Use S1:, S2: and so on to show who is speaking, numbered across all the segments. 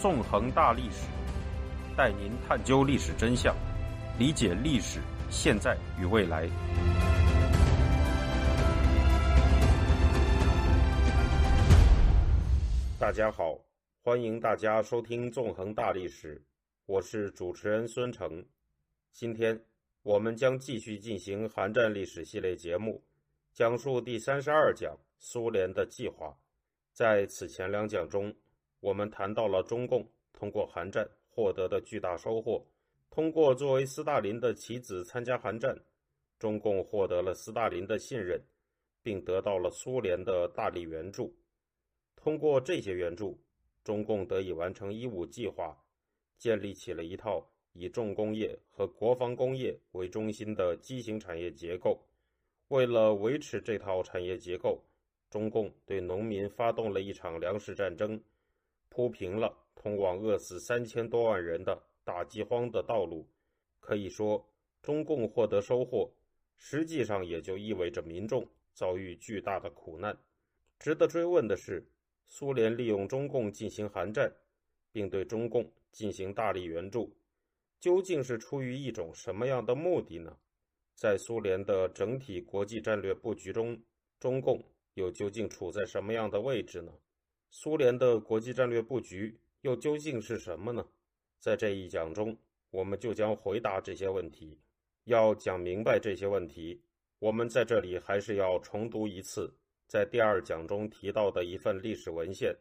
S1: 纵横大历史，带您探究历史真相，理解历史现在与未来。大家好，欢迎大家收听《纵横大历史》，我是主持人孙成。今天我们将继续进行韩战历史系列节目，讲述第三十二讲苏联的计划。在此前两讲中，我们谈到了中共通过韩战获得的巨大收获。通过作为斯大林的棋子参加韩战，中共获得了斯大林的信任，并得到了苏联的大力援助。通过这些援助，中共得以完成“一五”计划，建立起了一套以重工业和国防工业为中心的畸形产业结构。为了维持这套产业结构，中共对农民发动了一场粮食战争，铺平了通往饿死三千多万人的大饥荒的道路。可以说，中共获得收获，实际上也就意味着民众遭遇巨大的苦难。值得追问的是。苏联利用中共进行韩战，并对中共进行大力援助，究竟是出于一种什么样的目的呢？在苏联的整体国际战略布局中，中共又究竟处在什么样的位置呢？苏联的国际战略布局又究竟是什么呢？在这一讲中，我们就将回答这些问题。要讲明白这些问题，我们在这里还是要重读一次。在第二讲中提到的一份历史文献，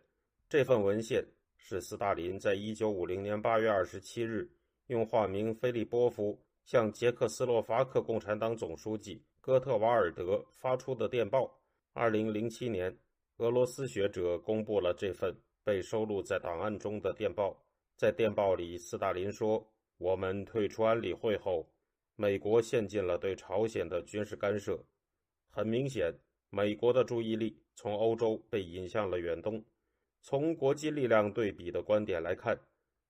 S1: 这份文献是斯大林在一九五零年八月二十七日用化名菲利波夫向捷克斯洛伐克共产党总书记哥特瓦尔德发出的电报。二零零七年，俄罗斯学者公布了这份被收录在档案中的电报。在电报里，斯大林说：“我们退出安理会后，美国陷进了对朝鲜的军事干涉。很明显。”美国的注意力从欧洲被引向了远东。从国际力量对比的观点来看，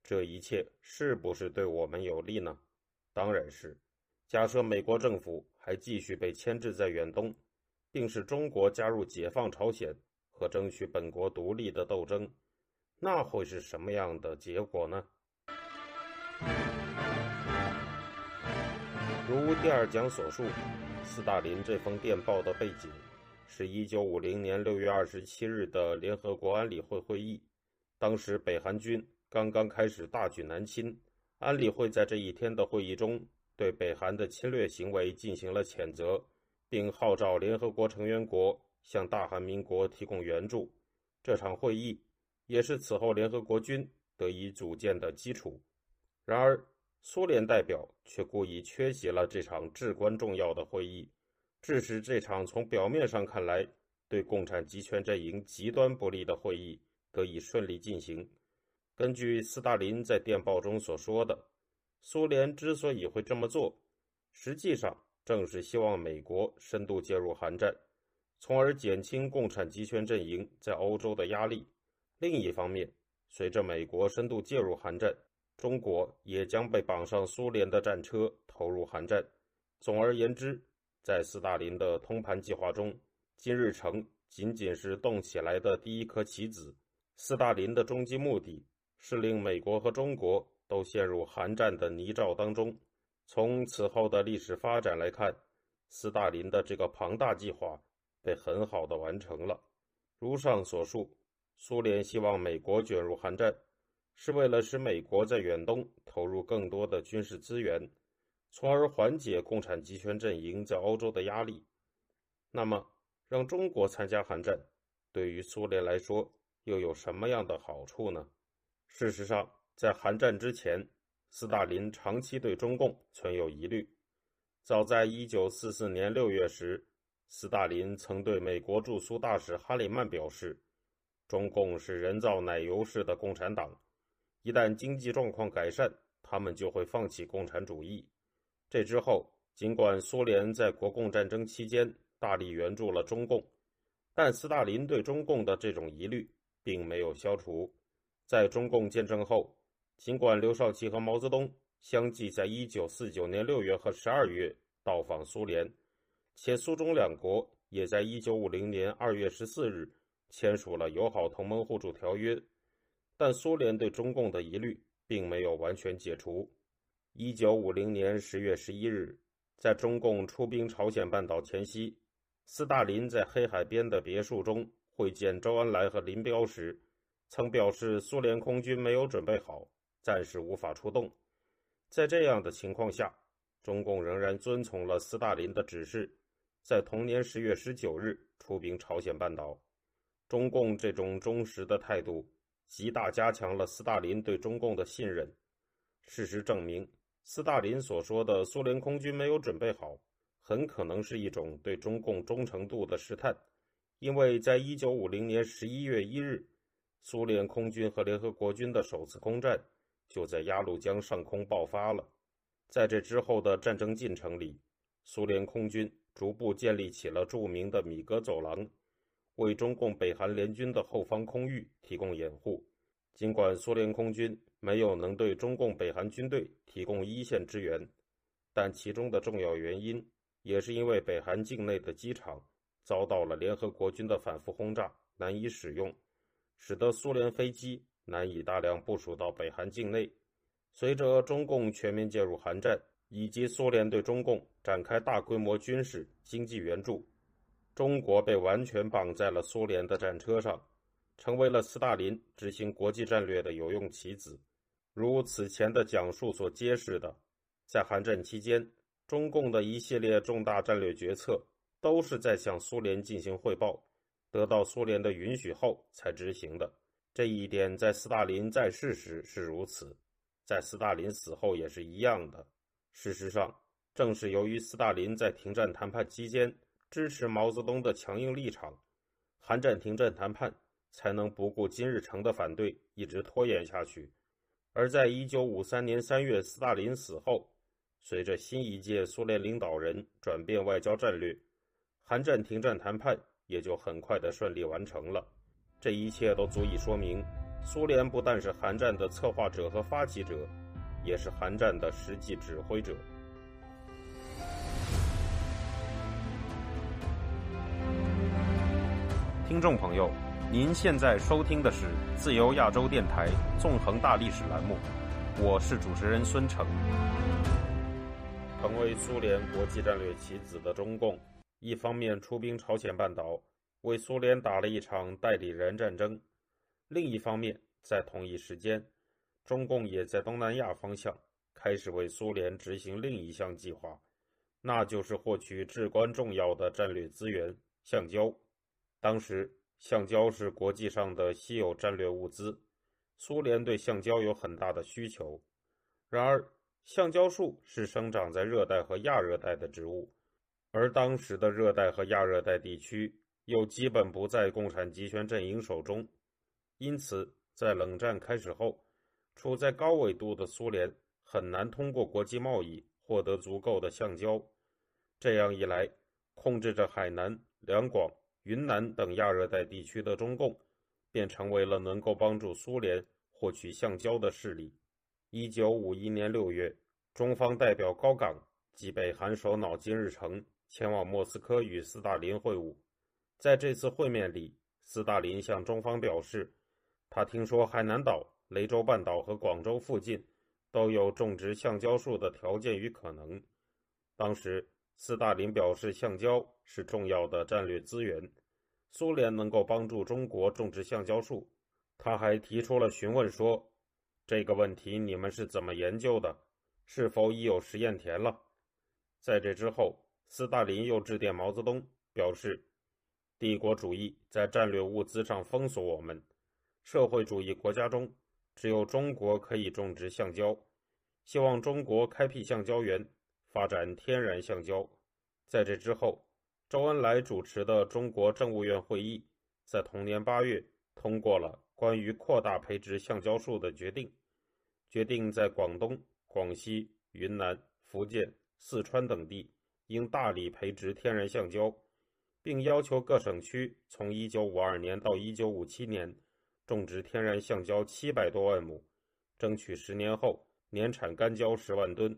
S1: 这一切是不是对我们有利呢？当然是。假设美国政府还继续被牵制在远东，并使中国加入解放朝鲜和争取本国独立的斗争，那会是什么样的结果呢？如第二讲所述，斯大林这封电报的背景。是一九五零年六月二十七日的联合国安理会会议，当时北韩军刚刚开始大举南侵，安理会在这一天的会议中对北韩的侵略行为进行了谴责，并号召联合国成员国向大韩民国提供援助。这场会议也是此后联合国军得以组建的基础。然而，苏联代表却故意缺席了这场至关重要的会议。致使这场从表面上看来对共产集权阵营极端不利的会议得以顺利进行。根据斯大林在电报中所说的，苏联之所以会这么做，实际上正是希望美国深度介入韩战，从而减轻共产集权阵营在欧洲的压力。另一方面，随着美国深度介入韩战，中国也将被绑上苏联的战车投入韩战。总而言之，在斯大林的通盘计划中，金日成仅仅是动起来的第一颗棋子。斯大林的终极目的是令美国和中国都陷入韩战的泥沼当中。从此后的历史发展来看，斯大林的这个庞大计划被很好的完成了。如上所述，苏联希望美国卷入韩战，是为了使美国在远东投入更多的军事资源。从而缓解共产集权阵营在欧洲的压力。那么，让中国参加韩战，对于苏联来说又有什么样的好处呢？事实上，在韩战之前，斯大林长期对中共存有疑虑。早在1944年6月时，斯大林曾对美国驻苏大使哈里曼表示：“中共是人造奶油式的共产党，一旦经济状况改善，他们就会放弃共产主义。”这之后，尽管苏联在国共战争期间大力援助了中共，但斯大林对中共的这种疑虑并没有消除。在中共建政后，尽管刘少奇和毛泽东相继在1949年6月和12月到访苏联，且苏中两国也在1950年2月14日签署了友好同盟互助条约，但苏联对中共的疑虑并没有完全解除。一九五零年十月十一日，在中共出兵朝鲜半岛前夕，斯大林在黑海边的别墅中会见周恩来和林彪时，曾表示苏联空军没有准备好，暂时无法出动。在这样的情况下，中共仍然遵从了斯大林的指示，在同年十月十九日出兵朝鲜半岛。中共这种忠实的态度，极大加强了斯大林对中共的信任。事实证明。斯大林所说的苏联空军没有准备好，很可能是一种对中共忠诚度的试探，因为在一九五零年十一月一日，苏联空军和联合国军的首次空战就在鸭绿江上空爆发了。在这之后的战争进程里，苏联空军逐步建立起了著名的米格走廊，为中共北韩联军的后方空域提供掩护。尽管苏联空军没有能对中共北韩军队提供一线支援，但其中的重要原因也是因为北韩境内的机场遭到了联合国军的反复轰炸，难以使用，使得苏联飞机难以大量部署到北韩境内。随着中共全面介入韩战，以及苏联对中共展开大规模军事、经济援助，中国被完全绑在了苏联的战车上。成为了斯大林执行国际战略的有用棋子。如此前的讲述所揭示的，在韩战期间，中共的一系列重大战略决策都是在向苏联进行汇报，得到苏联的允许后才执行的。这一点在斯大林在世时是如此，在斯大林死后也是一样的。事实上，正是由于斯大林在停战谈判期间支持毛泽东的强硬立场，韩战停战谈判。才能不顾金日成的反对，一直拖延下去。而在一九五三年三月，斯大林死后，随着新一届苏联领导人转变外交战略，韩战停战谈判也就很快的顺利完成了。这一切都足以说明，苏联不但是韩战的策划者和发起者，也是韩战的实际指挥者。听众朋友。您现在收听的是自由亚洲电台纵横大历史栏目，我是主持人孙成。成为苏联国际战略棋子的中共，一方面出兵朝鲜半岛，为苏联打了一场代理人战争；另一方面，在同一时间，中共也在东南亚方向开始为苏联执行另一项计划，那就是获取至关重要的战略资源——橡胶。当时。橡胶是国际上的稀有战略物资，苏联对橡胶有很大的需求。然而，橡胶树是生长在热带和亚热带的植物，而当时的热带和亚热带地区又基本不在共产集权阵营手中，因此，在冷战开始后，处在高纬度的苏联很难通过国际贸易获得足够的橡胶。这样一来，控制着海南、两广。云南等亚热带地区的中共，便成为了能够帮助苏联获取橡胶的势力。一九五一年六月，中方代表高岗及北韩首脑金日成前往莫斯科与斯大林会晤。在这次会面里，斯大林向中方表示，他听说海南岛、雷州半岛和广州附近都有种植橡胶树的条件与可能。当时，斯大林表示，橡胶是重要的战略资源，苏联能够帮助中国种植橡胶树。他还提出了询问说：“这个问题你们是怎么研究的？是否已有实验田了？”在这之后，斯大林又致电毛泽东，表示：“帝国主义在战略物资上封锁我们，社会主义国家中只有中国可以种植橡胶，希望中国开辟橡胶园。”发展天然橡胶。在这之后，周恩来主持的中国政务院会议在同年八月通过了关于扩大培植橡胶树的决定，决定在广东、广西、云南、福建、四川等地应大力培植天然橡胶，并要求各省区从1952年到1957年种植天然橡胶700多万亩，争取十年后年产干胶10万吨。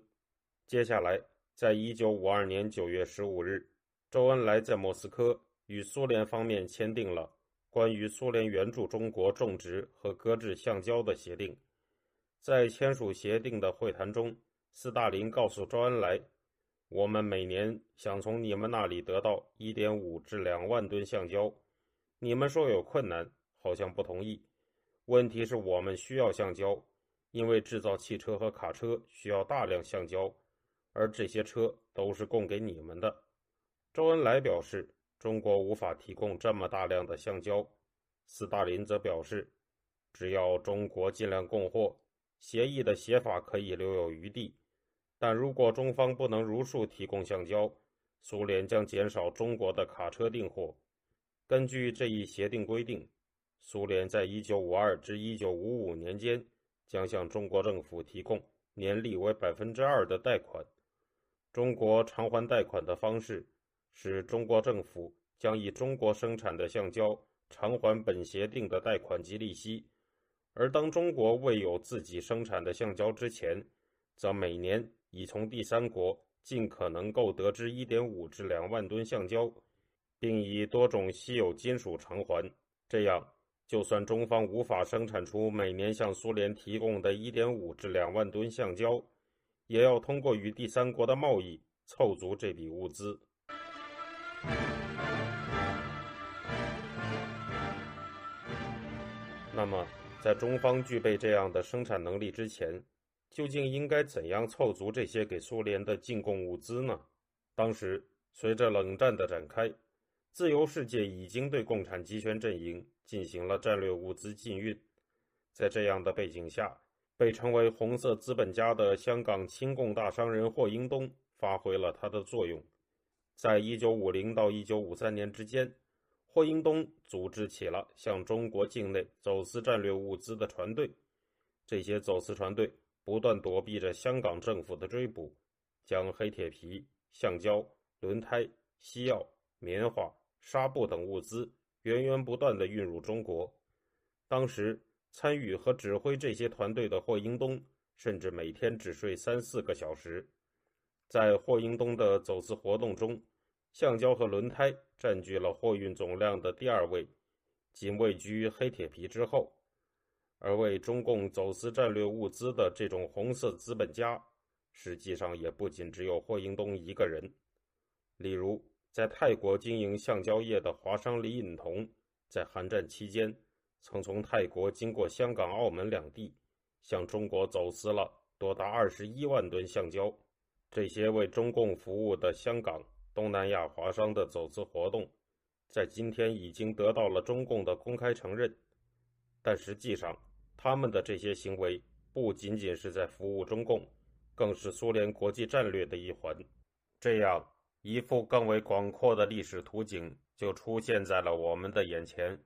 S1: 接下来，在一九五二年九月十五日，周恩来在莫斯科与苏联方面签订了关于苏联援助中国种植和搁置橡胶的协定。在签署协定的会谈中，斯大林告诉周恩来：“我们每年想从你们那里得到一点五至两万吨橡胶，你们说有困难，好像不同意。问题是我们需要橡胶，因为制造汽车和卡车需要大量橡胶，而这些车都是供给你们的。”周恩来表示：“中国无法提供这么大量的橡胶。”斯大林则表示：“只要中国尽量供货。”协议的写法可以留有余地，但如果中方不能如数提供橡胶，苏联将减少中国的卡车订货。根据这一协定规定，苏联在1952至1955年间将向中国政府提供年利为百分之二的贷款。中国偿还贷款的方式是中国政府将以中国生产的橡胶偿还本协定的贷款及利息。而当中国未有自己生产的橡胶之前，则每年以从第三国尽可能购得之1.5至2万吨橡胶，并以多种稀有金属偿还。这样，就算中方无法生产出每年向苏联提供的1.5至2万吨橡胶，也要通过与第三国的贸易凑足这笔物资。那么？在中方具备这样的生产能力之前，究竟应该怎样凑足这些给苏联的进贡物资呢？当时，随着冷战的展开，自由世界已经对共产集权阵营进行了战略物资禁运。在这样的背景下，被称为“红色资本家”的香港亲共大商人霍英东发挥了他的作用。在一九五零到一九五三年之间。霍英东组织起了向中国境内走私战略物资的船队，这些走私船队不断躲避着香港政府的追捕，将黑铁皮、橡胶、轮胎、西药、棉花、纱布等物资源源不断地运入中国。当时参与和指挥这些团队的霍英东，甚至每天只睡三四个小时。在霍英东的走私活动中，橡胶和轮胎占据了货运总量的第二位，仅位居黑铁皮之后。而为中共走私战略物资的这种红色资本家，实际上也不仅只有霍英东一个人。例如，在泰国经营橡胶业的华商李隐同，在韩战期间，曾从泰国经过香港、澳门两地，向中国走私了多达二十一万吨橡胶。这些为中共服务的香港。东南亚华商的走私活动，在今天已经得到了中共的公开承认，但实际上，他们的这些行为不仅仅是在服务中共，更是苏联国际战略的一环。这样一幅更为广阔的历史图景就出现在了我们的眼前。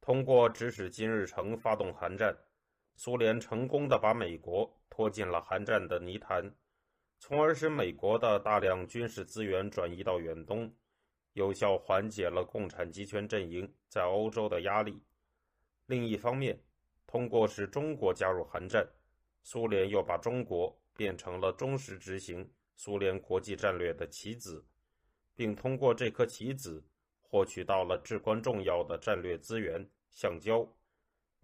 S1: 通过指使金日成发动韩战，苏联成功的把美国拖进了韩战的泥潭。从而使美国的大量军事资源转移到远东，有效缓解了共产集权阵营在欧洲的压力。另一方面，通过使中国加入韩战，苏联又把中国变成了忠实执行苏联国际战略的棋子，并通过这颗棋子获取到了至关重要的战略资源——橡胶。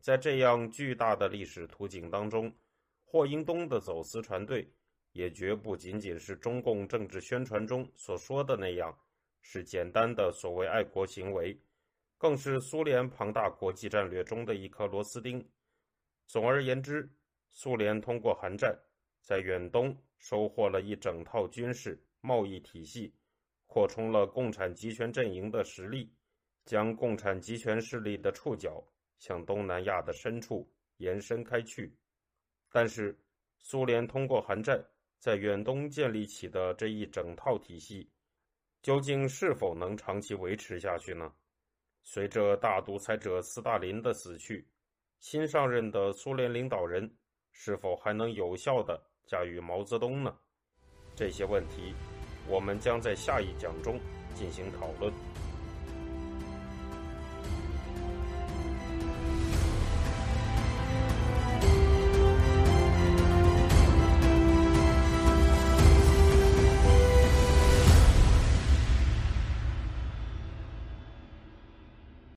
S1: 在这样巨大的历史图景当中，霍英东的走私船队。也绝不仅仅是中共政治宣传中所说的那样，是简单的所谓爱国行为，更是苏联庞大国际战略中的一颗螺丝钉。总而言之，苏联通过韩战，在远东收获了一整套军事贸易体系，扩充了共产集权阵营的实力，将共产集权势力的触角向东南亚的深处延伸开去。但是，苏联通过韩战。在远东建立起的这一整套体系，究竟是否能长期维持下去呢？随着大独裁者斯大林的死去，新上任的苏联领导人是否还能有效的驾驭毛泽东呢？这些问题，我们将在下一讲中进行讨论。